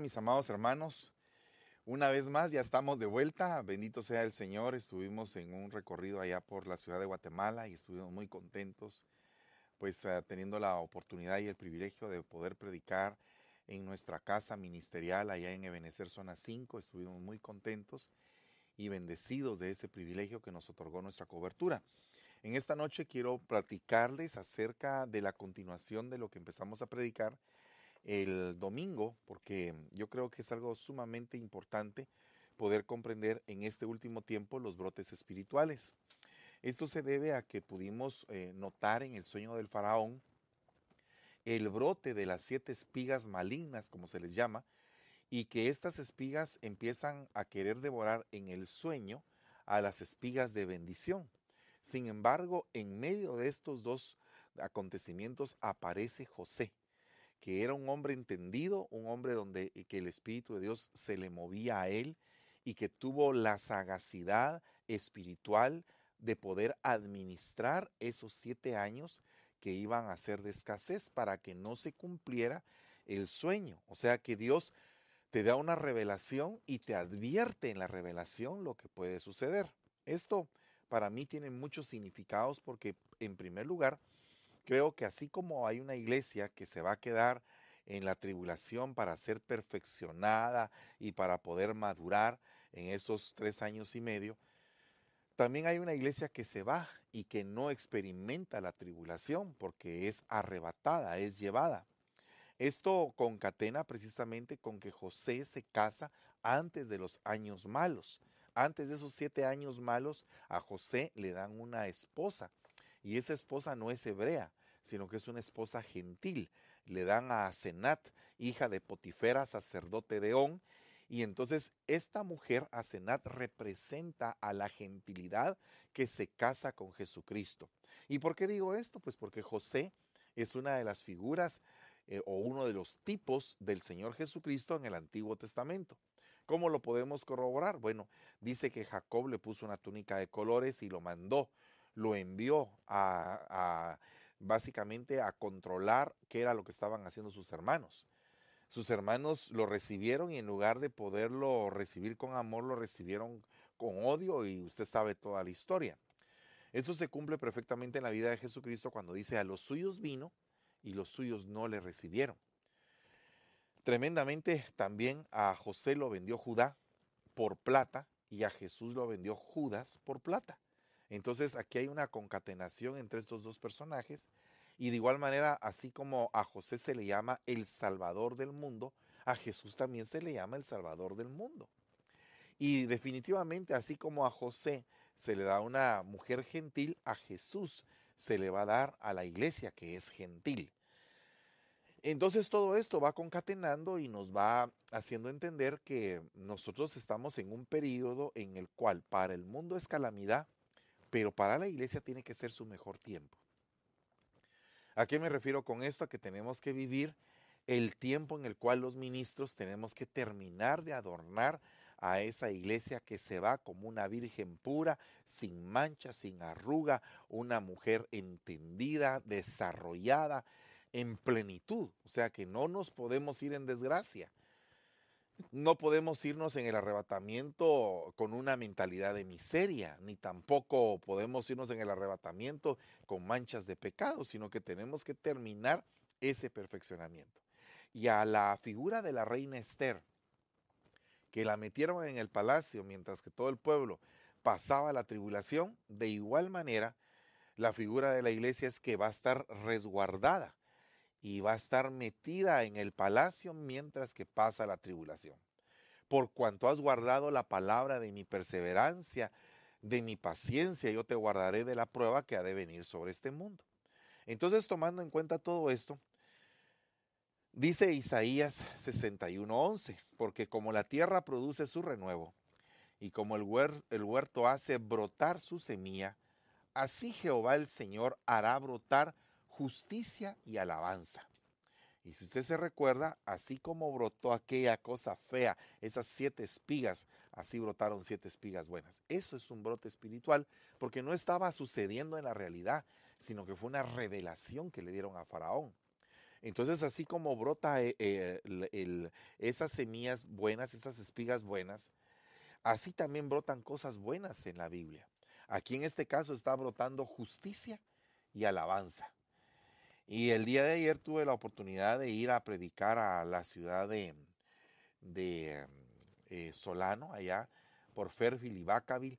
Mis amados hermanos. Una vez más, ya estamos de vuelta. Bendito sea el Señor. Estuvimos en un recorrido allá por la ciudad de Guatemala y estuvimos muy contentos, pues uh, teniendo la oportunidad y el privilegio de poder predicar en nuestra casa ministerial allá en Ebenecer Zona 5. Estuvimos muy contentos y bendecidos de ese privilegio que nos otorgó nuestra cobertura. En esta noche quiero platicarles acerca de la continuación de lo que empezamos a predicar el domingo, porque yo creo que es algo sumamente importante poder comprender en este último tiempo los brotes espirituales. Esto se debe a que pudimos eh, notar en el sueño del faraón el brote de las siete espigas malignas, como se les llama, y que estas espigas empiezan a querer devorar en el sueño a las espigas de bendición. Sin embargo, en medio de estos dos acontecimientos aparece José que era un hombre entendido, un hombre donde eh, que el Espíritu de Dios se le movía a él y que tuvo la sagacidad espiritual de poder administrar esos siete años que iban a ser de escasez para que no se cumpliera el sueño. O sea que Dios te da una revelación y te advierte en la revelación lo que puede suceder. Esto para mí tiene muchos significados porque en primer lugar Creo que así como hay una iglesia que se va a quedar en la tribulación para ser perfeccionada y para poder madurar en esos tres años y medio, también hay una iglesia que se va y que no experimenta la tribulación porque es arrebatada, es llevada. Esto concatena precisamente con que José se casa antes de los años malos. Antes de esos siete años malos, a José le dan una esposa y esa esposa no es hebrea, sino que es una esposa gentil. Le dan a Asenat, hija de Potifera, sacerdote de On, y entonces esta mujer, Asenat, representa a la gentilidad que se casa con Jesucristo. ¿Y por qué digo esto? Pues porque José es una de las figuras eh, o uno de los tipos del Señor Jesucristo en el Antiguo Testamento. ¿Cómo lo podemos corroborar? Bueno, dice que Jacob le puso una túnica de colores y lo mandó lo envió a, básicamente a controlar qué era lo que estaban haciendo sus hermanos. Sus hermanos lo recibieron y en lugar de poderlo recibir con amor, lo recibieron con odio y usted sabe toda la historia. Eso se cumple perfectamente en la vida de Jesucristo cuando dice a los suyos vino y los suyos no le recibieron. Tremendamente también a José lo vendió Judá por plata y a Jesús lo vendió Judas por plata. Entonces aquí hay una concatenación entre estos dos personajes y de igual manera, así como a José se le llama el Salvador del mundo, a Jesús también se le llama el Salvador del mundo. Y definitivamente, así como a José se le da una mujer gentil, a Jesús se le va a dar a la iglesia que es gentil. Entonces todo esto va concatenando y nos va haciendo entender que nosotros estamos en un periodo en el cual para el mundo es calamidad, pero para la iglesia tiene que ser su mejor tiempo. ¿A qué me refiero con esto? A que tenemos que vivir el tiempo en el cual los ministros tenemos que terminar de adornar a esa iglesia que se va como una virgen pura, sin mancha, sin arruga, una mujer entendida, desarrollada, en plenitud. O sea que no nos podemos ir en desgracia. No podemos irnos en el arrebatamiento con una mentalidad de miseria, ni tampoco podemos irnos en el arrebatamiento con manchas de pecado, sino que tenemos que terminar ese perfeccionamiento. Y a la figura de la reina Esther, que la metieron en el palacio mientras que todo el pueblo pasaba la tribulación, de igual manera, la figura de la iglesia es que va a estar resguardada y va a estar metida en el palacio mientras que pasa la tribulación. Por cuanto has guardado la palabra de mi perseverancia, de mi paciencia, yo te guardaré de la prueba que ha de venir sobre este mundo. Entonces, tomando en cuenta todo esto, dice Isaías 61:11, porque como la tierra produce su renuevo y como el huerto hace brotar su semilla, así Jehová el Señor hará brotar justicia y alabanza. Y si usted se recuerda, así como brotó aquella cosa fea, esas siete espigas, así brotaron siete espigas buenas. Eso es un brote espiritual porque no estaba sucediendo en la realidad, sino que fue una revelación que le dieron a Faraón. Entonces, así como brota eh, eh, esas semillas buenas, esas espigas buenas, así también brotan cosas buenas en la Biblia. Aquí en este caso está brotando justicia y alabanza. Y el día de ayer tuve la oportunidad de ir a predicar a la ciudad de, eh, Solano, allá por Fairfield y Vacaville.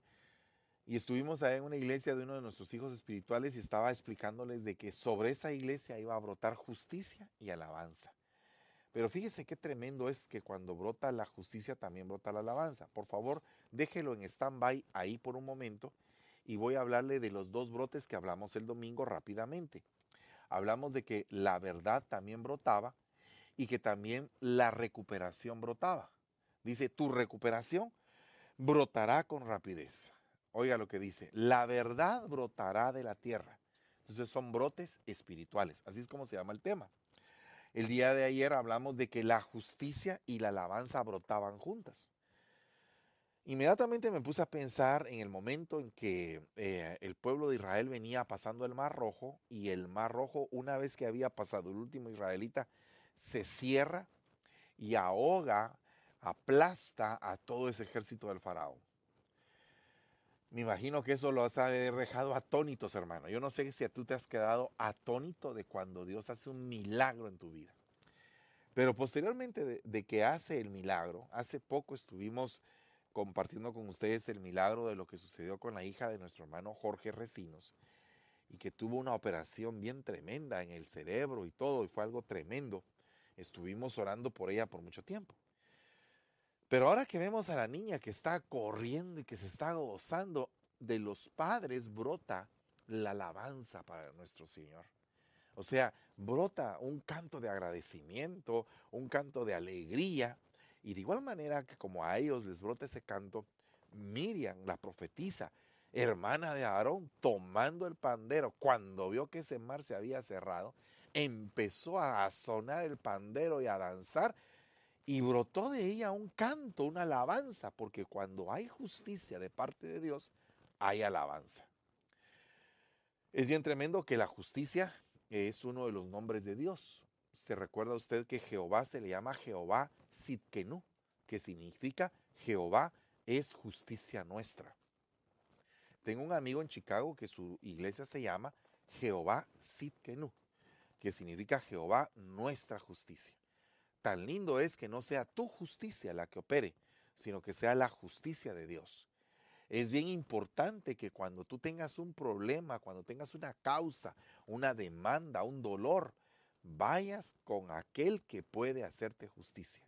Y estuvimos ahí en una iglesia de uno de nuestros hijos espirituales y estaba explicándoles de que sobre esa iglesia iba a brotar justicia y alabanza. Pero fíjese qué tremendo es que cuando brota la justicia también brota la alabanza. Por favor, déjelo en stand-by ahí por un momento y voy a hablarle de los dos brotes que hablamos el domingo rápidamente. Hablamos de que la verdad también brotaba y que también la recuperación brotaba. Dice, tu recuperación brotará con rapidez. Oiga lo que dice, la verdad brotará de la tierra. Entonces son brotes espirituales, así es como se llama el tema. El día de ayer hablamos de que la justicia y la alabanza brotaban juntas. Inmediatamente me puse a pensar en el momento en que eh, el pueblo de Israel venía pasando el Mar Rojo y el Mar Rojo, una vez que había pasado el último israelita, se cierra y ahoga, aplasta a todo ese ejército del faraón. Me imagino que eso lo has dejado atónitos, hermano. Yo no sé si tú te has quedado atónito de cuando Dios hace un milagro en tu vida. Pero posteriormente de, que hace el milagro, hace poco estuvimos compartiendo con ustedes el milagro de lo que sucedió con la hija de nuestro hermano Jorge Recinos y que tuvo una operación bien tremenda en el cerebro y todo, y fue algo tremendo. Estuvimos orando por ella por mucho tiempo. Pero ahora que vemos a la niña que está corriendo y que se está gozando, de los padres brota la alabanza para nuestro Señor. O sea, brota un canto de agradecimiento, un canto de alegría. Y de igual manera que como a ellos les brota ese canto, Miriam, la profetisa, hermana de Aarón, tomando el pandero, cuando vio que ese mar se había cerrado, empezó a sonar el pandero y a danzar y brotó de ella un canto, una alabanza, porque cuando hay justicia de parte de Dios, hay alabanza. Es bien tremendo que la justicia es uno de los nombres de Dios. Se recuerda usted que Jehová se le llama Jehová Sitkenu, que significa Jehová es justicia nuestra. Tengo un amigo en Chicago que su iglesia se llama Jehová Sitkenu, que significa Jehová nuestra justicia. Tan lindo es que no sea tu justicia la que opere, sino que sea la justicia de Dios. Es bien importante que cuando tú tengas un problema, cuando tengas una causa, una demanda, un dolor, vayas con aquel que puede hacerte justicia.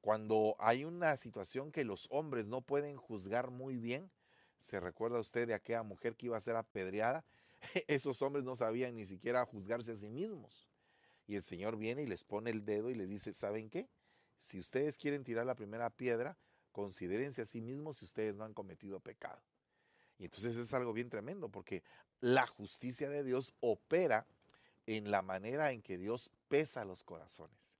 Cuando hay una situación que los hombres no pueden juzgar muy bien, se recuerda usted de aquella mujer que iba a ser apedreada, esos hombres no sabían ni siquiera juzgarse a sí mismos. Y el Señor viene y les pone el dedo y les dice, ¿saben qué? Si ustedes quieren tirar la primera piedra, considérense a sí mismos si ustedes no han cometido pecado. Y entonces es algo bien tremendo porque la justicia de Dios opera en la manera en que Dios pesa los corazones.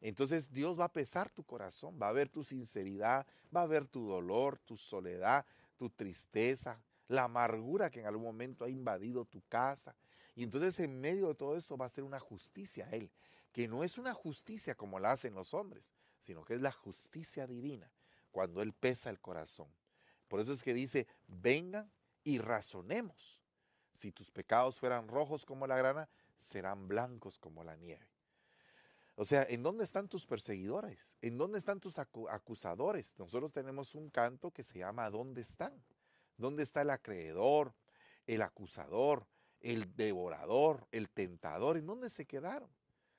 Entonces Dios va a pesar tu corazón, va a ver tu sinceridad, va a ver tu dolor, tu soledad, tu tristeza, la amargura que en algún momento ha invadido tu casa, y entonces en medio de todo esto va a ser una justicia a Él, que no es una justicia como la hacen los hombres, sino que es la justicia divina, cuando Él pesa el corazón. Por eso es que dice, vengan y razonemos. Si tus pecados fueran rojos como la grana, serán blancos como la nieve. O sea, ¿en dónde están tus perseguidores? ¿En dónde están tus acusadores? Nosotros tenemos un canto que se llama ¿Dónde están? ¿Dónde está el acreedor, el acusador, el devorador, el tentador, ¿en dónde se quedaron?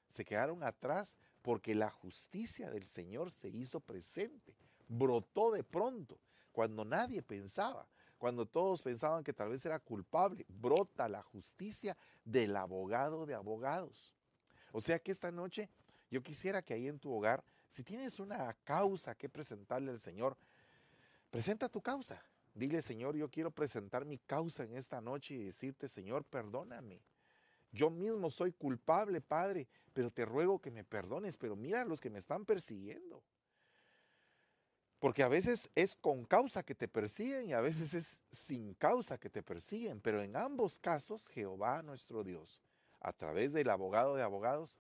Se quedaron atrás porque la justicia del Señor se hizo presente, brotó de pronto, cuando nadie pensaba, cuando todos pensaban que tal vez era culpable, brota la justicia del abogado de abogados. O sea que esta noche yo quisiera que ahí en tu hogar, si tienes una causa que presentarle al Señor, presenta tu causa. Dile, Señor, yo quiero presentar mi causa en esta noche y decirte, Señor, perdóname. Yo mismo soy culpable, Padre, pero te ruego que me perdones, pero mira los que me están persiguiendo. Porque a veces es con causa que te persiguen y a veces es sin causa que te persiguen, pero en ambos casos Jehová nuestro Dios a través del abogado de abogados,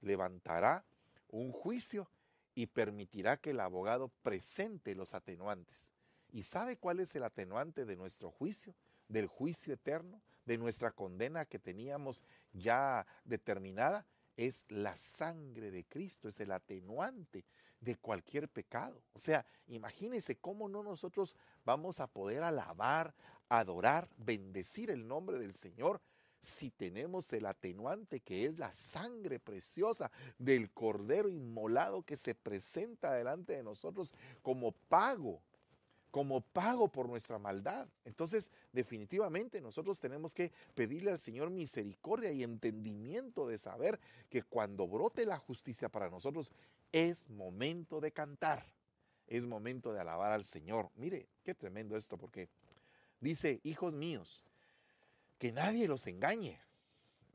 levantará un juicio y permitirá que el abogado presente los atenuantes. ¿Y sabe cuál es el atenuante de nuestro juicio? Del juicio eterno, de nuestra condena que teníamos ya determinada, es la sangre de Cristo, es el atenuante de cualquier pecado. O sea, imagínense cómo no nosotros vamos a poder alabar, adorar, bendecir el nombre del Señor si tenemos el atenuante que es la sangre preciosa del cordero inmolado que se presenta delante de nosotros como pago como pago por nuestra maldad. Entonces, definitivamente nosotros tenemos que pedirle al Señor misericordia y entendimiento de saber que cuando brote la justicia para nosotros es momento de cantar, es momento de alabar al Señor. Mire, qué tremendo esto, porque dice, hijos míos, que nadie los engañe.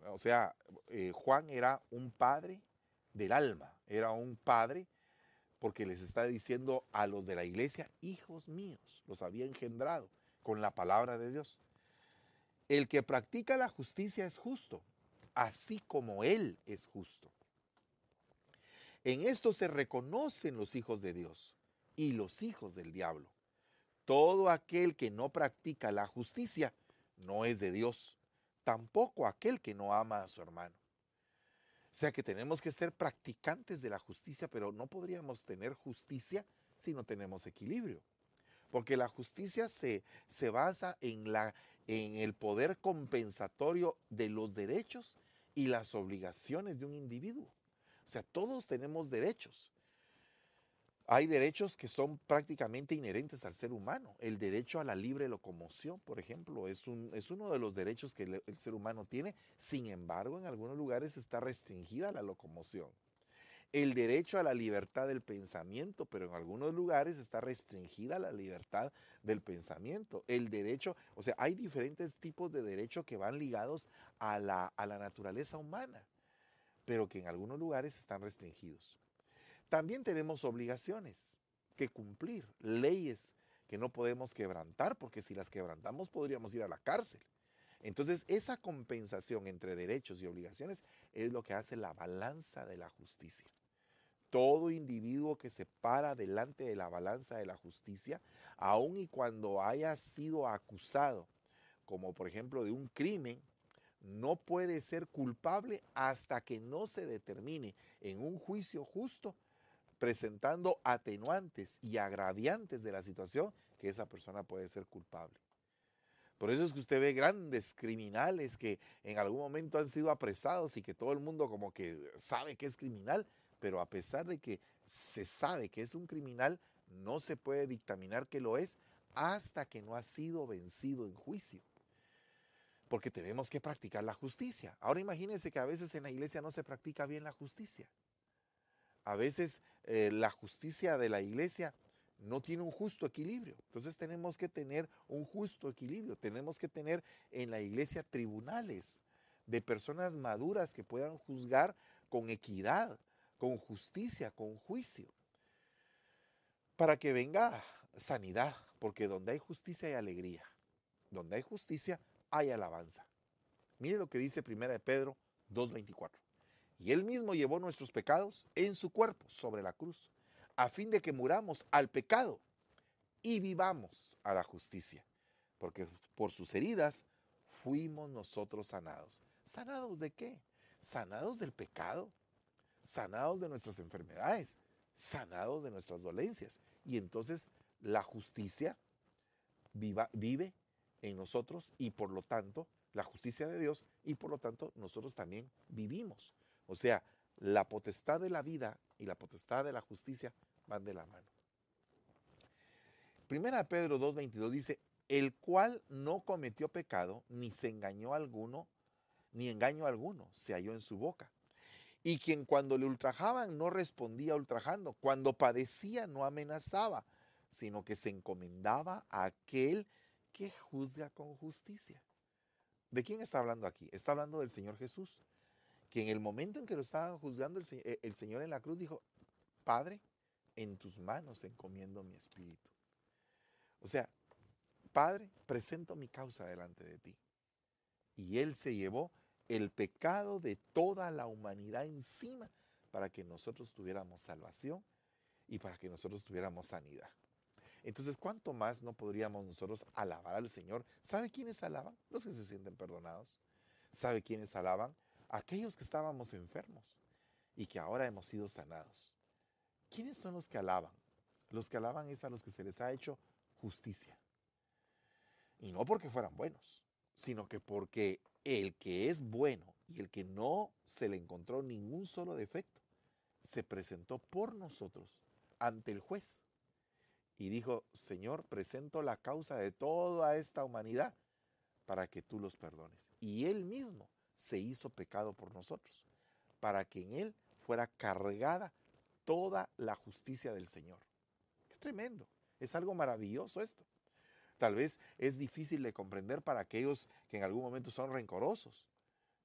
O sea, eh, Juan era un padre del alma, era un padre porque les está diciendo a los de la iglesia, hijos míos, los había engendrado con la palabra de Dios. El que practica la justicia es justo, así como Él es justo. En esto se reconocen los hijos de Dios y los hijos del diablo. Todo aquel que no practica la justicia no es de Dios, tampoco aquel que no ama a su hermano. O sea que tenemos que ser practicantes de la justicia, pero no podríamos tener justicia si no tenemos equilibrio. Porque la justicia se, se basa en, la, en el poder compensatorio de los derechos y las obligaciones de un individuo. O sea, todos tenemos derechos, hay derechos que son prácticamente inherentes al ser humano. El derecho a la libre locomoción, por ejemplo, es, un, es uno de los derechos que el, ser humano tiene. Sin embargo, en algunos lugares está restringida la locomoción. El derecho a la libertad del pensamiento, pero en algunos lugares está restringida la libertad del pensamiento. El derecho, o sea, hay diferentes tipos de derechos que van ligados a la naturaleza humana, pero que en algunos lugares están restringidos. También tenemos obligaciones que cumplir, leyes que no podemos quebrantar, porque si las quebrantamos podríamos ir a la cárcel. Entonces, esa compensación entre derechos y obligaciones es lo que hace la balanza de la justicia. Todo individuo que se para delante de la balanza de la justicia, aun y cuando haya sido acusado, como por ejemplo de un crimen, no puede ser culpable hasta que no se determine en un juicio justo presentando atenuantes y agraviantes de la situación que esa persona puede ser culpable. Por eso es que usted ve grandes criminales que en algún momento han sido apresados y que todo el mundo como que sabe que es criminal, pero a pesar de que se sabe que es un criminal, no se puede dictaminar que lo es hasta que no ha sido vencido en juicio. Porque tenemos que practicar la justicia. Ahora imagínense que a veces en la iglesia no se practica bien la justicia. A veces eh, la justicia de la iglesia no tiene un justo equilibrio. Entonces tenemos que tener un justo equilibrio. Tenemos que tener en la iglesia tribunales de personas maduras que puedan juzgar con equidad, con justicia, con juicio. Para que venga sanidad, porque donde hay justicia hay alegría. Donde hay justicia hay alabanza. Mire lo que dice 1 de Pedro 2.24. Y Él mismo llevó nuestros pecados en su cuerpo sobre la cruz, a fin de que muramos al pecado y vivamos a la justicia. Porque por sus heridas fuimos nosotros sanados. ¿Sanados de qué? Sanados del pecado, sanados de nuestras enfermedades, sanados de nuestras dolencias. Y entonces la justicia vive en nosotros y por lo tanto la justicia de Dios y por lo tanto nosotros también vivimos. O sea, la potestad de la vida y la potestad de la justicia van de la mano. Primera Pedro 2.22 dice, el cual no cometió pecado, ni se engañó alguno, ni engaño alguno se halló en su boca. Y quien cuando le ultrajaban no respondía ultrajando, cuando padecía no amenazaba, sino que se encomendaba a aquel que juzga con justicia. ¿De quién está hablando aquí? Está hablando del Señor Jesús que en el momento en que lo estaban juzgando eh, el, Señor en la cruz dijo, Padre, en tus manos encomiendo mi espíritu. O sea, Padre, presento mi causa delante de ti. Y Él se llevó el pecado de toda la humanidad encima para que nosotros tuviéramos salvación y para que nosotros tuviéramos sanidad. Entonces, ¿cuánto más no podríamos nosotros alabar al Señor? ¿Sabe quiénes alaban? Los que se sienten perdonados. ¿Sabe quiénes alaban? Aquellos que estábamos enfermos y que ahora hemos sido sanados. ¿Quiénes son los que alaban? Los que alaban es a los que se les ha hecho justicia. Y no porque fueran buenos, sino que porque el que es bueno y el que no se le encontró ningún solo defecto, se presentó por nosotros ante el juez y dijo, Señor, presento la causa de toda esta humanidad para que tú los perdones. Y él mismo se hizo pecado por nosotros, para que en él fuera cargada toda la justicia del Señor. Qué tremendo, es algo maravilloso esto. Tal vez es difícil de comprender para aquellos que en algún momento son rencorosos,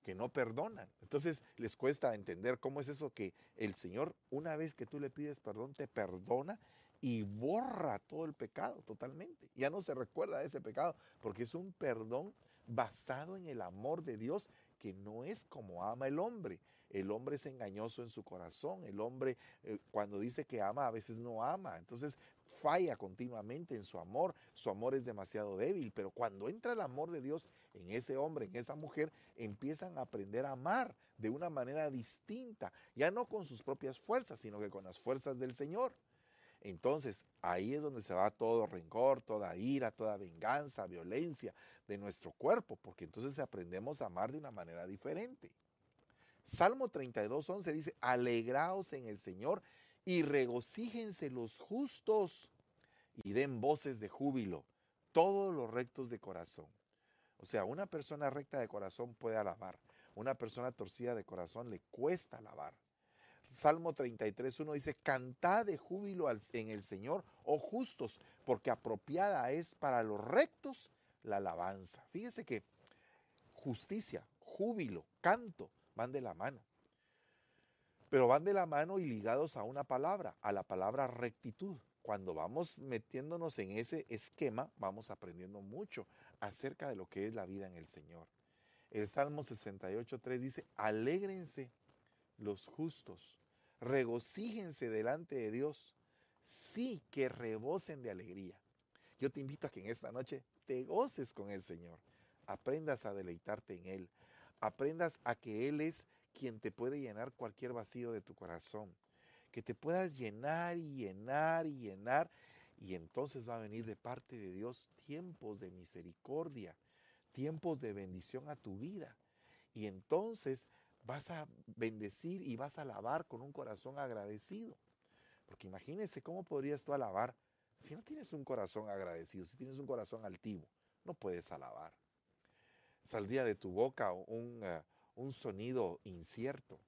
que no perdonan. Entonces les cuesta entender cómo es eso que el Señor, una vez que tú le pides perdón, te perdona y borra todo el pecado totalmente. Ya no se recuerda de ese pecado porque es un perdón basado en el amor de Dios que no es como ama el hombre. El hombre es engañoso en su corazón. El hombre eh, cuando dice que ama a veces no ama. Entonces falla continuamente en su amor. Su amor es demasiado débil. Pero cuando entra el amor de Dios en ese hombre, en esa mujer, empiezan a aprender a amar de una manera distinta. Ya no con sus propias fuerzas, sino que con las fuerzas del Señor. Entonces, ahí es donde se va todo rencor, toda ira, toda venganza, violencia de nuestro cuerpo, porque entonces aprendemos a amar de una manera diferente. Salmo 32, 11 dice, alegraos en el Señor y regocíjense los justos y den voces de júbilo, todos los rectos de corazón. O sea, una persona recta de corazón puede alabar, una persona torcida de corazón le cuesta alabar. Salmo 33, 1 dice, cantad de júbilo en el Señor, oh justos, porque apropiada es para los rectos la alabanza. Fíjese que justicia, júbilo, canto van de la mano. Pero van de la mano y ligados a una palabra, a la palabra rectitud. Cuando vamos metiéndonos en ese esquema, vamos aprendiendo mucho acerca de lo que es la vida en el Señor. El Salmo 68, 3 dice, alégrense los justos regocíjense delante de Dios. Sí, que rebosen de alegría. Yo te invito a que en esta noche te goces con el Señor. Aprendas a deleitarte en Él. Aprendas a que Él es quien te puede llenar cualquier vacío de tu corazón. Que te puedas llenar y llenar y llenar. Y entonces va a venir de parte de Dios tiempos de misericordia, tiempos de bendición a tu vida. Y entonces vas a bendecir y vas a alabar con un corazón agradecido. Porque imagínese cómo podrías tú alabar si no tienes un corazón agradecido, si tienes un corazón altivo, no puedes alabar. Saldría de tu boca un, eh, un sonido incierto.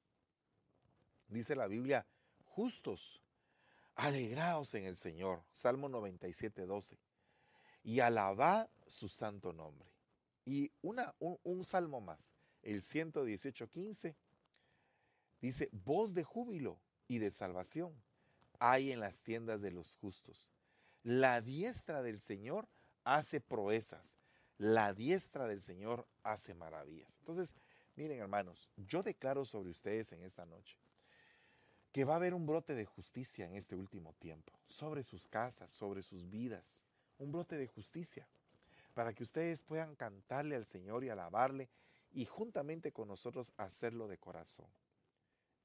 Dice la Biblia, justos, alegraos en el Señor. Salmo 97, 12. Y alabad su santo nombre. Y una, un, un salmo más el 118.15, dice, voz de júbilo y de salvación hay en las tiendas de los justos. La diestra del Señor hace proezas. La diestra del Señor hace maravillas. Entonces, miren hermanos, yo declaro sobre ustedes en esta noche que va a haber un brote de justicia en este último tiempo, sobre sus casas, sobre sus vidas, un brote de justicia, para que ustedes puedan cantarle al Señor y alabarle y juntamente con nosotros hacerlo de corazón.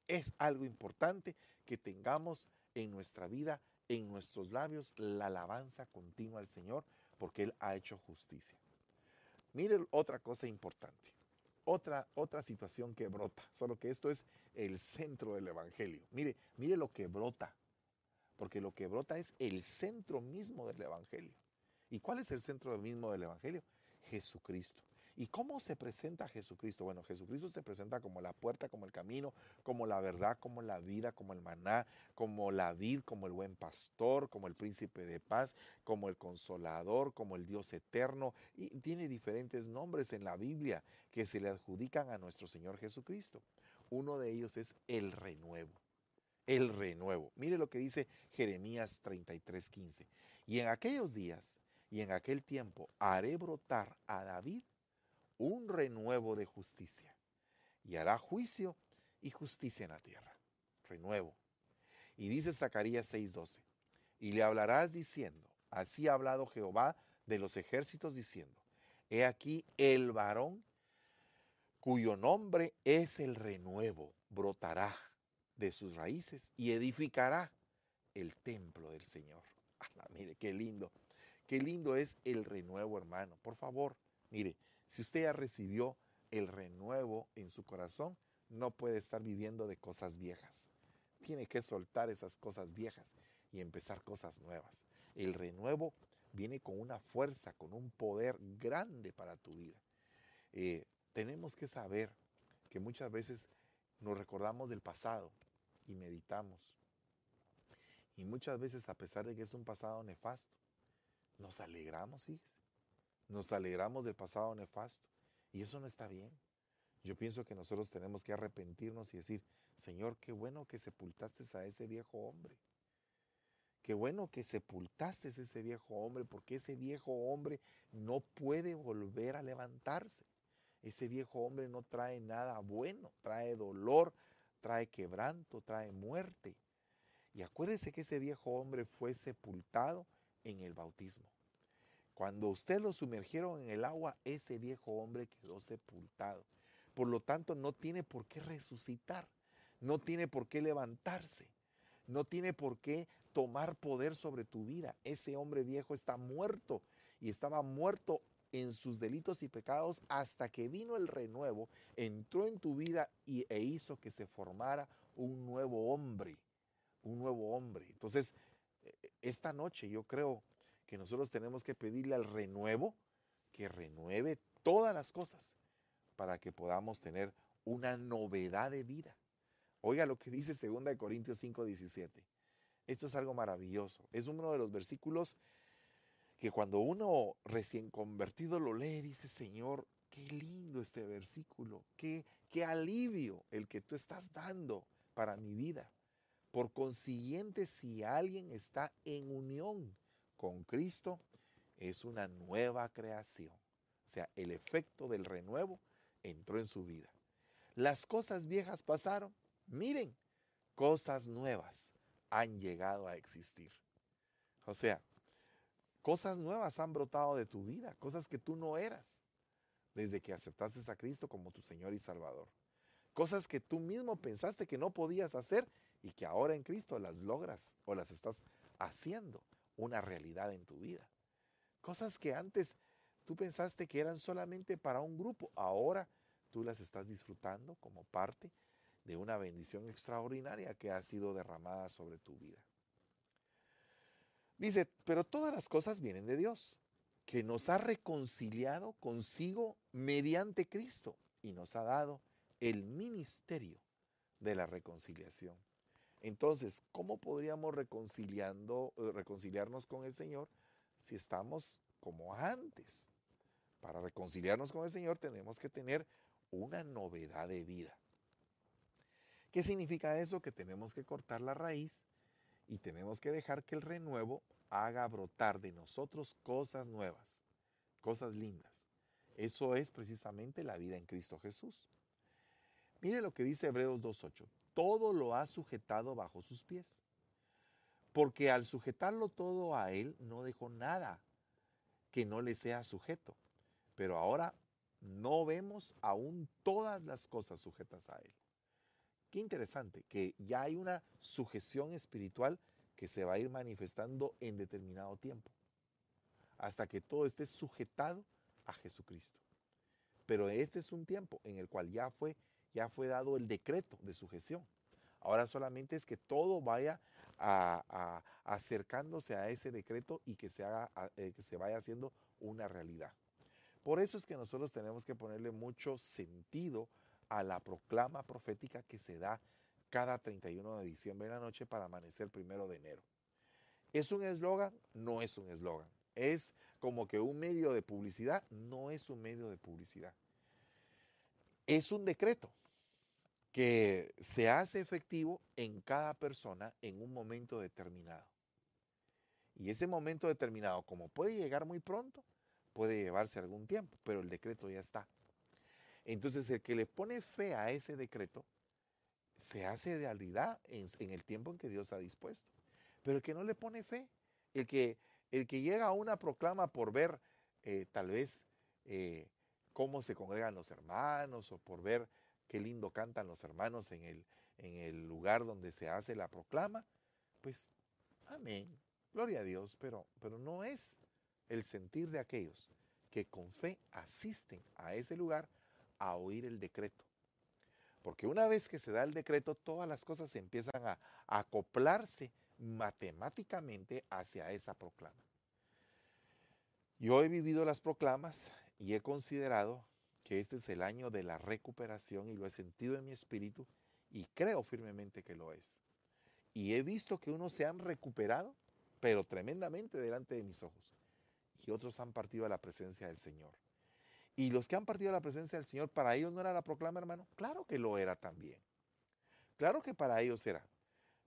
Es algo importante que tengamos en nuestra vida, en nuestros labios, la alabanza continua al Señor, porque Él ha hecho justicia. Mire otra cosa importante, otra, otra situación que brota, solo que esto es el centro del Evangelio. Mire, mire lo que brota, porque lo que brota es el centro mismo del Evangelio. ¿Y cuál es el centro mismo del Evangelio? Jesucristo. ¿Y cómo se presenta Jesucristo? Bueno, Jesucristo se presenta como la puerta, como el camino, como la verdad, como la vida, como el maná, como la vid, como el buen pastor, como el príncipe de paz, como el consolador, como el Dios eterno. Y tiene diferentes nombres en la Biblia que se le adjudican a nuestro Señor Jesucristo. Uno de ellos es el renuevo. El renuevo. Mire lo que dice Jeremías 33:15. Y en aquellos días y en aquel tiempo haré brotar a David un renuevo de justicia y hará juicio y justicia en la tierra. Renuevo. Y dice Zacarías 6:12, y le hablarás diciendo, así ha hablado Jehová de los ejércitos diciendo, he aquí el varón cuyo nombre es el renuevo, brotará de sus raíces y edificará el templo del Señor. mire, qué lindo. Qué lindo es el renuevo, hermano. Por favor, mire, si usted ya recibió el renuevo en su corazón, no puede estar viviendo de cosas viejas. Tiene que soltar esas cosas viejas y empezar cosas nuevas. El renuevo viene con una fuerza, con un poder grande para tu vida. Eh, tenemos que saber que muchas veces nos recordamos del pasado y meditamos. Y muchas veces, a pesar de que es un pasado nefasto, nos alegramos, fíjese. Nos alegramos del pasado nefasto. Y eso no está bien. Yo pienso que nosotros tenemos que arrepentirnos y decir, Señor, qué bueno que sepultaste a ese viejo hombre. Qué bueno que sepultaste a ese viejo hombre, porque ese viejo hombre no puede volver a levantarse. Ese viejo hombre no trae nada bueno, trae dolor, trae quebranto, trae muerte. Y acuérdese que ese viejo hombre fue sepultado en el bautismo. Cuando usted lo sumergieron en el agua, ese viejo hombre quedó sepultado. Por lo tanto, no tiene por qué resucitar, no tiene por qué levantarse, no tiene por qué tomar poder sobre tu vida. Ese hombre viejo está muerto y estaba muerto en sus delitos y pecados hasta que vino el renuevo, entró en tu vida y, e hizo que se formara un nuevo hombre, un nuevo hombre. Entonces, e, e, esta noche yo creo que nosotros tenemos que pedirle al renuevo que renueve todas las cosas para que podamos tener una novedad de vida. Oiga lo que dice 2 Corintios 5, 17. Esto es algo maravilloso. Es uno de los versículos que cuando uno recién convertido lo lee, dice, Señor, qué lindo este versículo, qué, qué alivio el que tú estás dando para mi vida. Por consiguiente, si alguien está en unión con Cristo, es una nueva creación. O sea, el efecto del renuevo entró en su vida. Las cosas viejas pasaron. Miren, cosas nuevas han llegado a existir. O sea, cosas nuevas han brotado de tu vida, cosas que tú no eras desde que aceptaste a Cristo como tu Señor y Salvador. Cosas que tú mismo pensaste que no podías hacer y que ahora en Cristo las logras o las estás haciendo una realidad en tu vida. Cosas que antes tú pensaste que eran solamente para un grupo, ahora tú las estás disfrutando como parte de una bendición extraordinaria que ha sido derramada sobre tu vida. Dice, pero todas las cosas vienen de Dios, que nos ha reconciliado consigo mediante Cristo y nos ha dado el ministerio de la reconciliación. Entonces, ¿cómo podríamos reconciliando, eh, reconciliarnos con el Señor si estamos como antes? Para reconciliarnos con el Señor tenemos que tener una novedad de vida. ¿Qué significa eso? Que tenemos que cortar la raíz y tenemos que dejar que el renuevo haga brotar de nosotros cosas nuevas, cosas lindas. Eso es precisamente la vida en Cristo Jesús. Mire lo que dice Hebreos 2.8. Todo lo ha sujetado bajo sus pies. Porque al sujetarlo todo a Él no dejó nada que no le sea sujeto. Pero ahora no vemos aún todas las cosas sujetas a Él. Qué interesante que ya hay una sujeción espiritual que se va a ir manifestando en determinado tiempo, hasta que todo esté sujetado a Jesucristo. Pero este es un tiempo en el cual ya fue, ya fue dado el decreto de sujeción. Ahora solamente es que todo vaya acercándose a ese decreto y que se, haga, eh, que se vaya haciendo una realidad. Por eso es que nosotros tenemos que ponerle mucho sentido a la proclama profética que se da cada 31 de diciembre en la noche para amanecer primero de enero. ¿Es un eslogan? No es un eslogan. Es como que un medio de publicidad, no es un medio de publicidad. Es un decreto que se hace efectivo en cada persona en un momento determinado. Y ese momento determinado, como puede llegar muy pronto, puede llevarse algún tiempo, pero el decreto ya está. Entonces el que le pone fe a ese decreto se hace realidad en, el tiempo en que Dios ha dispuesto. Pero el que no le pone fe, el que, el que llega a una proclama por ver eh, tal vez eh, cómo se congregan los hermanos o por ver qué lindo cantan los hermanos en el, en el lugar donde se hace la proclama, pues amén, gloria a Dios, pero, pero no es el sentir de aquellos que con fe asisten a ese lugar a oír el decreto. Porque una vez que se da el decreto, todas las cosas empiezan a, a acoplarse matemáticamente hacia esa proclama. Yo he vivido las proclamas y he considerado que este es el año de la recuperación y lo he sentido en mi espíritu y creo firmemente que lo es. Y he visto que unos se han recuperado, pero tremendamente delante de mis ojos. Y otros han partido a la presencia del Señor. Y los que han partido a la presencia del Señor, ¿para ellos no era la proclama, hermano? Claro que lo era también. Claro que para ellos era.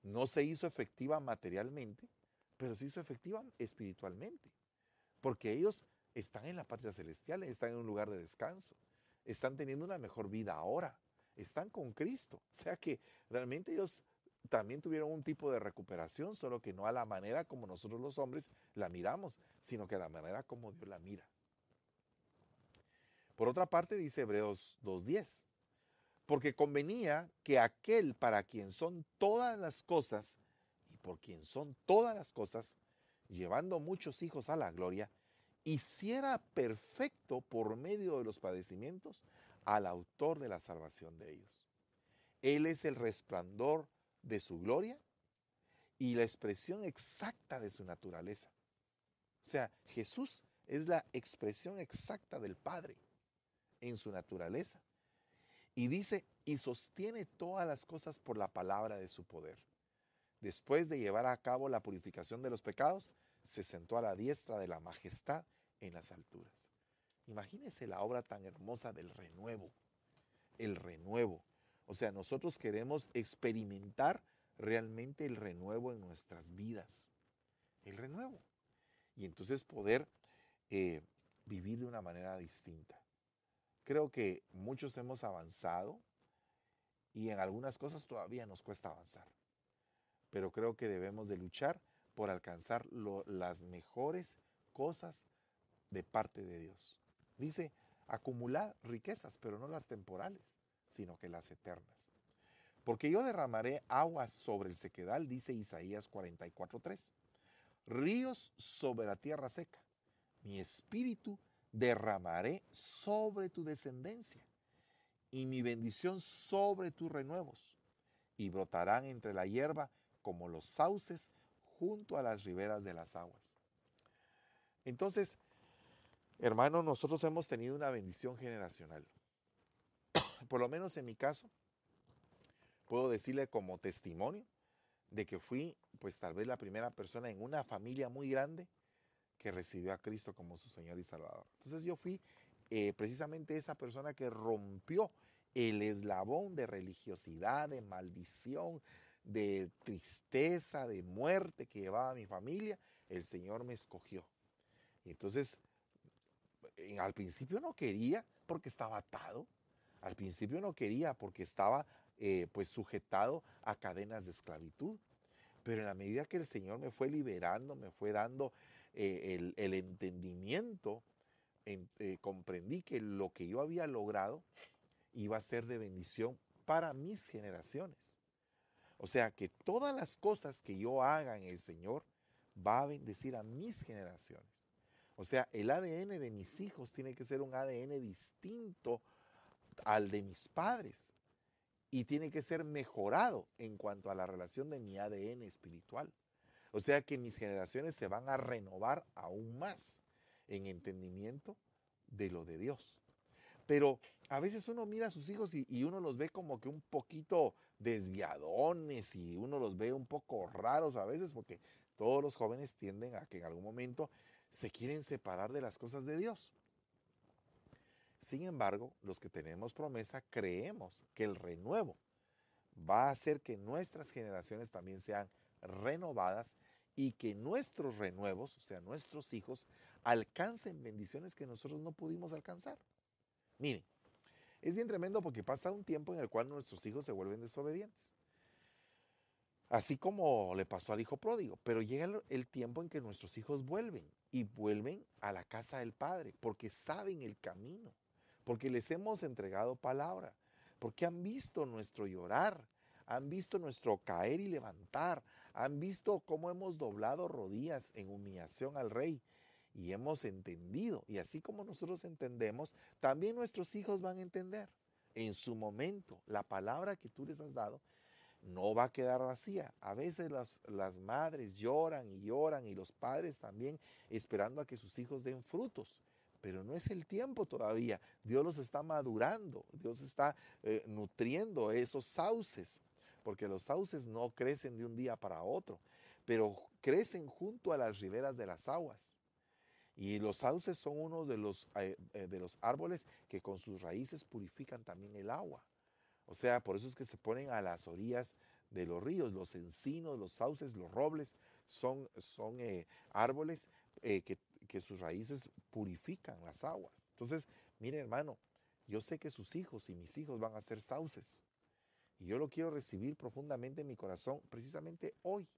No se hizo efectiva materialmente, pero se hizo efectiva espiritualmente. Porque ellos están en la patria celestial, están en un lugar de descanso, están teniendo una mejor vida ahora, están con Cristo. O sea que realmente ellos también tuvieron un tipo de recuperación, solo que no a la manera como nosotros los hombres la miramos, sino que a la manera como Dios la mira. Por otra parte, dice Hebreos 2.10, porque convenía que aquel para quien son todas las cosas y por quien son todas las cosas, llevando muchos hijos a la gloria, hiciera perfecto por medio de los padecimientos al autor de la salvación de ellos. Él es el resplandor de su gloria y la expresión exacta de su naturaleza. O sea, Jesús es la expresión exacta del Padre en su naturaleza. Y dice, y sostiene todas las cosas por la palabra de su poder. Después de llevar a cabo la purificación de los pecados, se sentó a la diestra de la majestad en las alturas. Imagínese la obra tan hermosa del renuevo. El renuevo. O sea, nosotros queremos experimentar realmente el renuevo en nuestras vidas. El renuevo. Y entonces poder eh, vivir de una manera distinta. Creo que muchos hemos avanzado y en algunas cosas todavía nos cuesta avanzar. Pero creo que debemos de luchar por alcanzar las mejores cosas de parte de Dios. Dice, acumular riquezas, pero no las temporales, sino que las eternas. Porque yo derramaré aguas sobre el sequedal, dice Isaías 44.3. Ríos sobre la tierra seca. Mi espíritu derramaré sobre tu descendencia y mi bendición sobre tus renuevos. Y brotarán entre la hierba como los sauces junto a las riberas de las aguas. Entonces, hermanos, nosotros hemos tenido una bendición generacional. Por lo menos en mi caso, puedo decirle como testimonio de que fui, pues tal vez la primera persona en una familia muy grande que recibió a Cristo como su Señor y Salvador. Entonces yo fui eh, precisamente esa persona que rompió el eslabón de religiosidad, de maldición, de tristeza, de muerte que llevaba mi familia. El Señor me escogió. Entonces, al principio no quería porque estaba atado. Al principio no quería porque estaba eh, pues sujetado a cadenas de esclavitud. Pero en la medida que el Señor me fue liberando, me fue dando eh, el, entendimiento, eh, comprendí que lo que yo había logrado iba a ser de bendición para mis generaciones. O sea, que todas las cosas que yo haga en el Señor va a bendecir a mis generaciones. O sea, el ADN de mis hijos tiene que ser un ADN distinto al de mis padres y tiene que ser mejorado en cuanto a la relación de mi ADN espiritual. O sea que mis generaciones se van a renovar aún más en entendimiento de lo de Dios. Pero a veces uno mira a sus hijos y, uno los ve como que un poquito desviadones y uno los ve un poco raros a veces porque todos los jóvenes tienden a que en algún momento se quieren separar de las cosas de Dios. Sin embargo, los que tenemos promesa creemos que el renuevo va a hacer que nuestras generaciones también sean renovadas y que nuestros renuevos, o sea, nuestros hijos, alcancen bendiciones que nosotros no pudimos alcanzar. Miren, Es bien tremendo porque pasa un tiempo en el cual nuestros hijos se vuelven desobedientes. Así como le pasó al hijo pródigo. Pero llega el tiempo en que nuestros hijos vuelven y vuelven a la casa del Padre porque saben el camino, porque les hemos entregado palabra, porque han visto nuestro llorar, han visto nuestro caer y levantar, han visto cómo hemos doblado rodillas en humillación al Rey y hemos entendido. Y así como nosotros entendemos, también nuestros hijos van a entender. En su momento, la palabra que tú les has dado no va a quedar vacía. A veces las, las, madres lloran y lloran y los padres también esperando a que sus hijos den frutos. Pero no es el tiempo todavía. Dios los está madurando. Dios está eh, nutriendo esos sauces. Porque los sauces no crecen de un día para otro, pero crecen junto a las riberas de las aguas. Y los sauces son uno de los, eh, eh, de los árboles que con sus raíces purifican también el agua. O sea, por eso es que se ponen a las orillas de los ríos. Los encinos, los sauces, los robles son, son eh, árboles que, que sus raíces purifican las aguas. Entonces, mire hermano, yo sé que sus hijos y mis hijos van a ser sauces. Y yo lo quiero recibir profundamente en mi corazón precisamente hoy.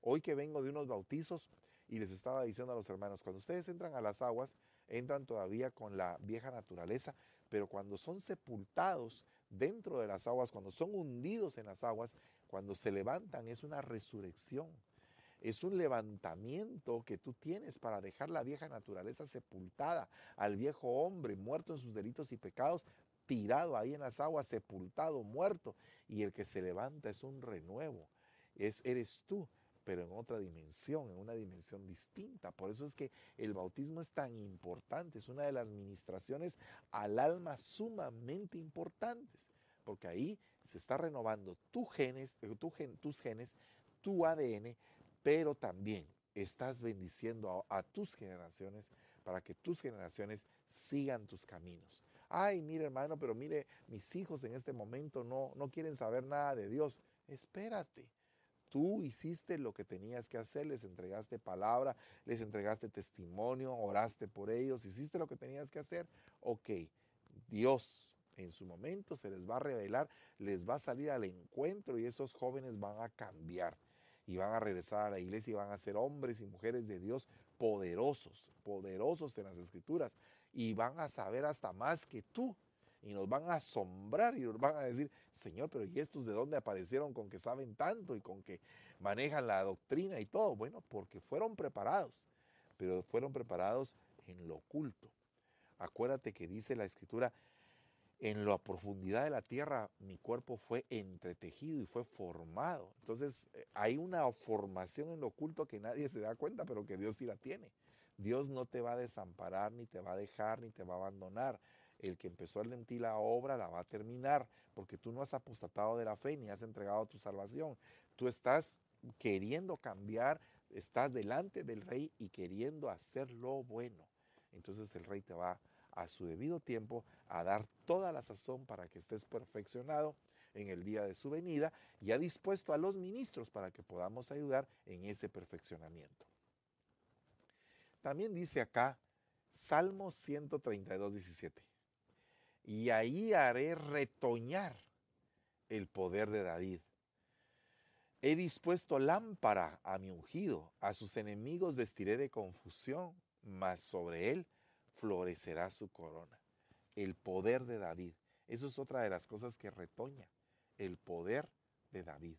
Hoy que vengo de unos bautizos y les estaba diciendo a los hermanos, cuando ustedes entran a las aguas, entran todavía con la vieja naturaleza, pero cuando son sepultados dentro de las aguas, cuando son hundidos en las aguas, cuando se levantan, es una resurrección. Es un levantamiento que tú tienes para dejar la vieja naturaleza sepultada, al viejo hombre muerto en sus delitos y pecados, tirado ahí en las aguas, sepultado, muerto. Y el que se levanta es un renuevo. Es, eres tú pero en otra dimensión, en una dimensión distinta. Por eso es que el bautismo es tan importante, es una de las ministraciones al alma sumamente importantes, porque ahí se está renovando tu genes, eh, tu tus genes, tu ADN, pero también estás bendiciendo a, a tus generaciones para que tus generaciones sigan tus caminos. Ay, mire hermano, pero mire, mis hijos en este momento no, no quieren saber nada de Dios. Espérate, Tú hiciste lo que tenías que hacer, les entregaste palabra, les entregaste testimonio, oraste por ellos, hiciste lo que tenías que hacer. Ok, Dios en su momento se les va a revelar, les va a salir al encuentro y esos jóvenes van a cambiar y van a regresar a la iglesia y van a ser hombres y mujeres de Dios poderosos, poderosos en las escrituras y van a saber hasta más que tú y nos van a asombrar y nos van a decir, Señor, pero ¿y estos de dónde aparecieron con que saben tanto y con que manejan la doctrina y todo? Bueno, porque fueron preparados, pero fueron preparados en lo oculto. Acuérdate que dice la escritura, en la profundidad de la tierra mi cuerpo fue entretejido y fue formado. Entonces eh, hay una formación en lo oculto que nadie se da cuenta, pero que Dios sí la tiene. Dios no te va a desamparar, ni te va a dejar, ni te va a abandonar el que empezó en ti la obra la va a terminar, porque tú no has apostatado de la fe ni has entregado tu salvación. Tú estás queriendo cambiar, estás delante del rey y queriendo hacer lo bueno. Entonces el rey te va a su debido tiempo a dar toda la sazón para que estés perfeccionado en el día de su venida y ha dispuesto a los ministros para que podamos ayudar en ese perfeccionamiento. También dice acá Salmo 132, 17 y ahí haré retoñar el poder de David. He dispuesto lámpara a mi ungido, a sus enemigos vestiré de confusión, mas sobre él florecerá su corona. El poder de David. Eso es otra de las cosas que retoña, el poder de David.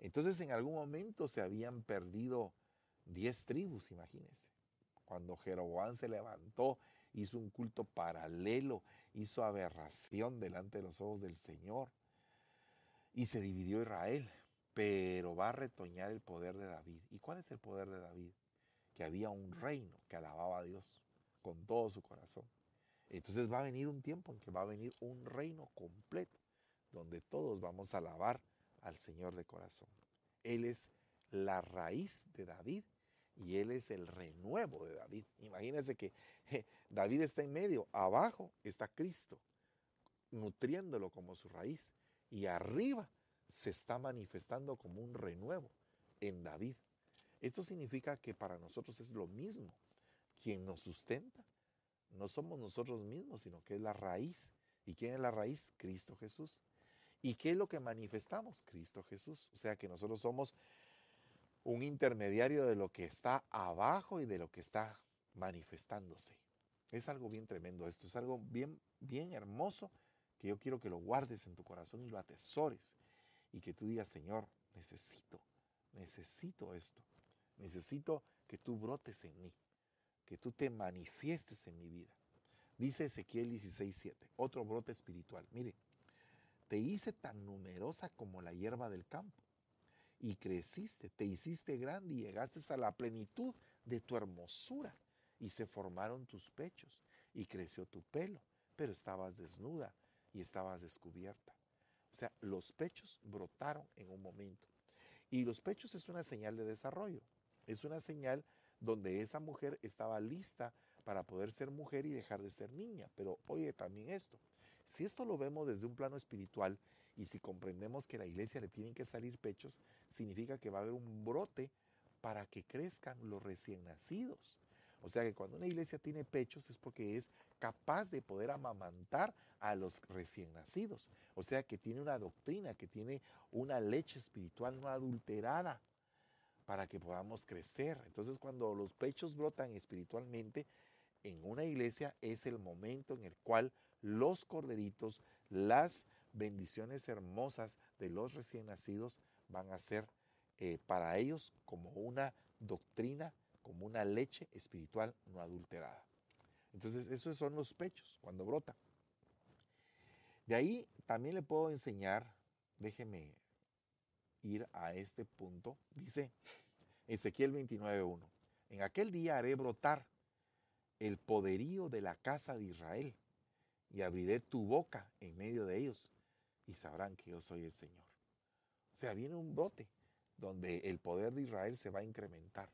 Entonces en algún momento se habían perdido diez tribus, imagínense. Cuando Jeroboam se levantó hizo un culto paralelo, hizo aberración delante de los ojos del Señor y se dividió Israel, pero va a retoñar el poder de David. ¿Y cuál es el poder de David? Que había un reino que alababa a Dios con todo su corazón. Entonces va a venir un tiempo en que va a venir un reino completo, donde todos vamos a alabar al Señor de corazón. Él es la raíz de David y él es el renuevo de David. Imagínense que David está en medio, abajo está Cristo, nutriéndolo como su raíz, y arriba se está manifestando como un renuevo en David. Esto significa que para nosotros es lo mismo. Quien nos sustenta no somos nosotros mismos, sino que es la raíz ¿Y quién es la raíz? Cristo Jesús. ¿Y qué es lo que manifestamos? Cristo Jesús. O sea que nosotros somos un intermediario de lo que está abajo y de lo que está manifestándose. Es algo bien tremendo esto, es algo bien, bien hermoso que yo quiero que lo guardes en tu corazón y lo atesores y que tú digas, Señor, necesito, necesito esto, necesito que tú brotes en mí, que tú te manifiestes en mi vida. Dice Ezequiel 16:7, otro brote espiritual. Mire, te hice tan numerosa como la hierba del campo y creciste, te hiciste grande y llegaste a la plenitud de tu hermosura y se formaron tus pechos y creció tu pelo, pero estabas desnuda y estabas descubierta. O sea, los pechos brotaron en un momento. Y los pechos es una señal de desarrollo, es una señal donde esa mujer estaba lista para poder ser mujer y dejar de ser niña. Pero oye también esto, si esto lo vemos desde un plano espiritual y si comprendemos que la iglesia le tienen que salir pechos, significa que va a haber un brote para que crezcan los recién nacidos. O sea que cuando una iglesia tiene pechos es porque es capaz de poder amamantar a los recién nacidos. O sea que tiene una doctrina, que tiene una leche espiritual no adulterada para que podamos crecer. Entonces cuando los pechos brotan espiritualmente en una iglesia es el momento en el cual los corderitos, las bendiciones hermosas de los recién nacidos van a ser eh, para ellos como una doctrina como una leche espiritual no adulterada. Entonces, esos son los pechos cuando brota. De ahí también le puedo enseñar, déjeme ir a este punto, dice Ezequiel 29.1, en aquel día haré brotar el poderío de la casa de Israel y abriré tu boca en medio de ellos y sabrán que yo soy el Señor. O sea, viene un brote donde el poder de Israel se va a incrementar.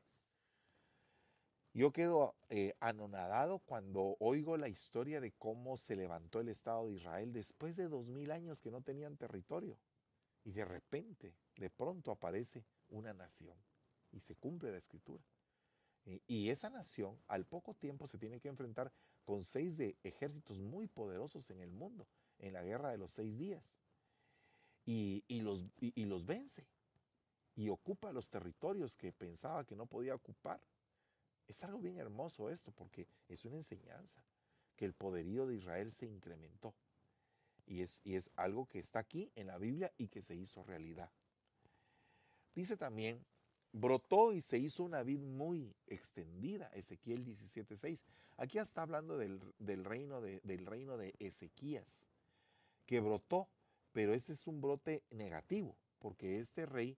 Yo quedo eh, anonadado cuando oigo la historia de cómo se levantó el Estado de Israel después de dos mil años que no tenían territorio. Y de repente, de pronto aparece una nación y se cumple la escritura. Y, esa nación al poco tiempo se tiene que enfrentar con seis de ejércitos muy poderosos en el mundo, en la guerra de los seis días. Y, los, vence. Y ocupa los territorios que pensaba que no podía ocupar. Es algo bien hermoso esto porque es una enseñanza, que el poderío de Israel se incrementó. Y es, y es algo que está aquí en la Biblia y que se hizo realidad. Dice también, brotó y se hizo una vid muy extendida, Ezequiel 17.6. Aquí está hablando del, reino de, del reino de Ezequías, que brotó, pero este es un brote negativo, porque este rey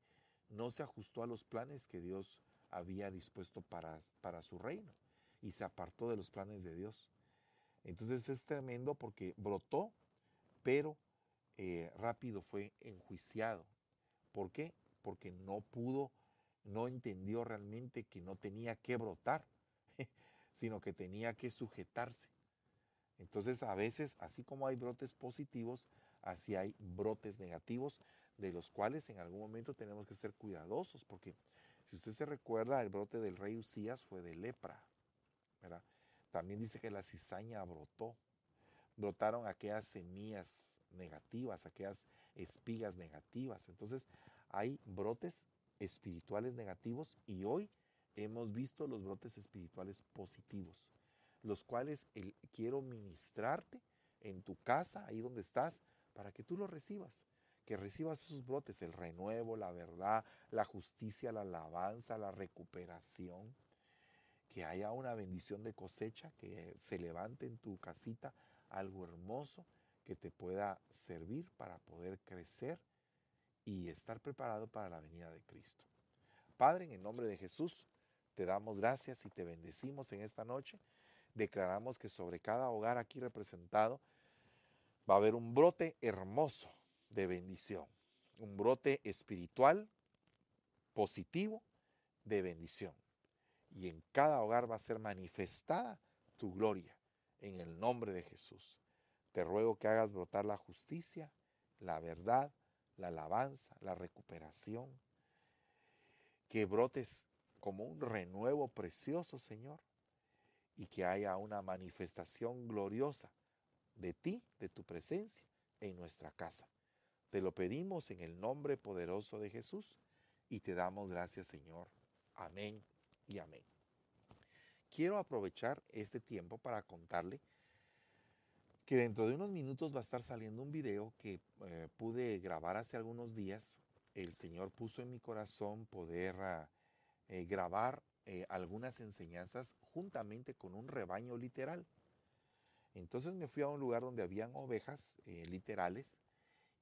no se ajustó a los planes que Dios había dispuesto para, para su reino y se apartó de los planes de Dios. Entonces es tremendo porque brotó, pero eh, rápido fue enjuiciado. ¿Por qué? Porque no pudo, no entendió realmente que no tenía que brotar, sino que tenía que sujetarse. Entonces a veces, así como hay brotes positivos, así hay brotes negativos, de los cuales en algún momento tenemos que ser cuidadosos, porque si usted se recuerda, el brote del rey Usías fue de lepra. También dice que la cizaña brotó. Brotaron aquellas semillas negativas, aquellas espigas negativas. Entonces hay brotes espirituales negativos y hoy hemos visto los brotes espirituales positivos, los cuales quiero ministrarte en tu casa, ahí donde estás, para que tú los recibas que recibas esos brotes, el renuevo, la verdad, la justicia, la alabanza, la recuperación, que haya una bendición de cosecha, que se levante en tu casita algo hermoso que te pueda servir para poder crecer y estar preparado para la venida de Cristo. Padre, en el nombre de Jesús, te damos gracias y te bendecimos en esta noche. Declaramos que sobre cada hogar aquí representado va a haber un brote hermoso de bendición, un brote espiritual positivo de bendición. Y en cada hogar va a ser manifestada tu gloria en el nombre de Jesús. Te ruego que hagas brotar la justicia, la verdad, la alabanza, la recuperación, que brotes como un renuevo precioso, Señor, y que haya una manifestación gloriosa de ti, de tu presencia en nuestra casa. Te lo pedimos en el nombre poderoso de Jesús y te damos gracias Señor. Amén y amén. Quiero aprovechar este tiempo para contarle que dentro de unos minutos va a estar saliendo un video que eh, pude grabar hace algunos días. El Señor puso en mi corazón poder ah, eh, grabar eh, algunas enseñanzas juntamente con un rebaño literal. Entonces me fui a un lugar donde habían ovejas literales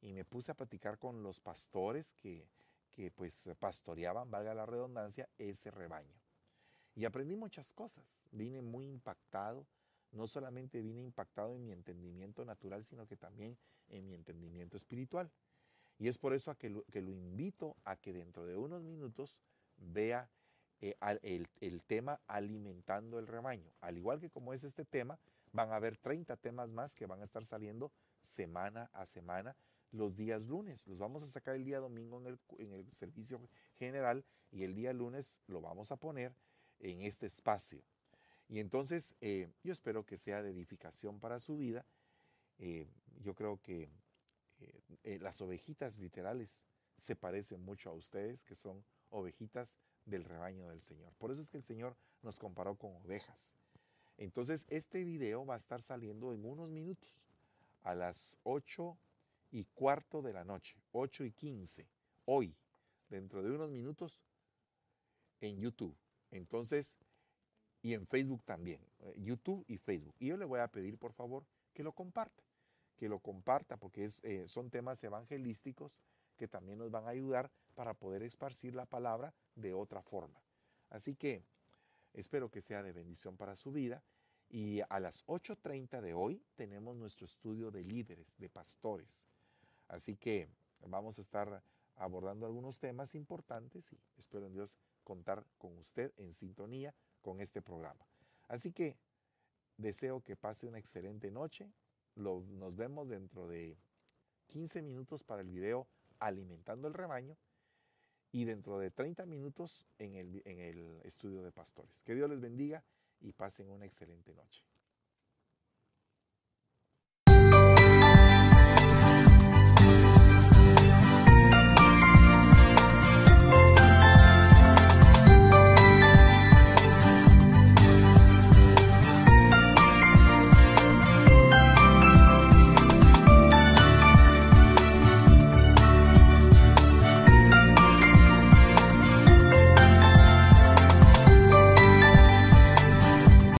y me puse a platicar con los pastores que, que pues pastoreaban, valga la redundancia, ese rebaño. Y aprendí muchas cosas. Vine muy impactado no solamente vine impactado en mi entendimiento natural, sino que también en mi entendimiento espiritual. Y es por eso a que, lo, invito a que dentro de unos minutos vea eh, el, tema alimentando el rebaño. Al igual que como es este tema, van a haber 30 temas más que van a estar saliendo semana a semana los días lunes. Los vamos a sacar el día domingo en el, en el servicio general y el día lunes lo vamos a poner en este espacio. Y entonces eh, yo espero que sea de edificación para su vida. Eh, yo creo que las ovejitas literales se parecen mucho a ustedes, que son ovejitas del rebaño del Señor. Por eso es que el Señor nos comparó con ovejas. Entonces este video va a estar saliendo en unos minutos, a las 8 y cuarto de la noche, 8 y 15, hoy, dentro de unos minutos, en YouTube. Entonces, y en Facebook también, eh, YouTube y Facebook. Y yo le voy a pedir, por favor, que lo comparta, que lo comparta, porque eh, son temas evangelísticos que también nos van a ayudar para poder esparcir la palabra de otra forma. Así que espero que sea de bendición para su vida. Y a las 8.30 de hoy tenemos nuestro estudio de líderes, de pastores. Así que vamos a estar abordando algunos temas importantes y espero en Dios contar con usted en sintonía con este programa. Así que deseo que pase una excelente noche. nos vemos dentro de 15 minutos para el video Alimentando el rebaño y dentro de 30 minutos en el, en el estudio de pastores. Que Dios les bendiga y pasen una excelente noche.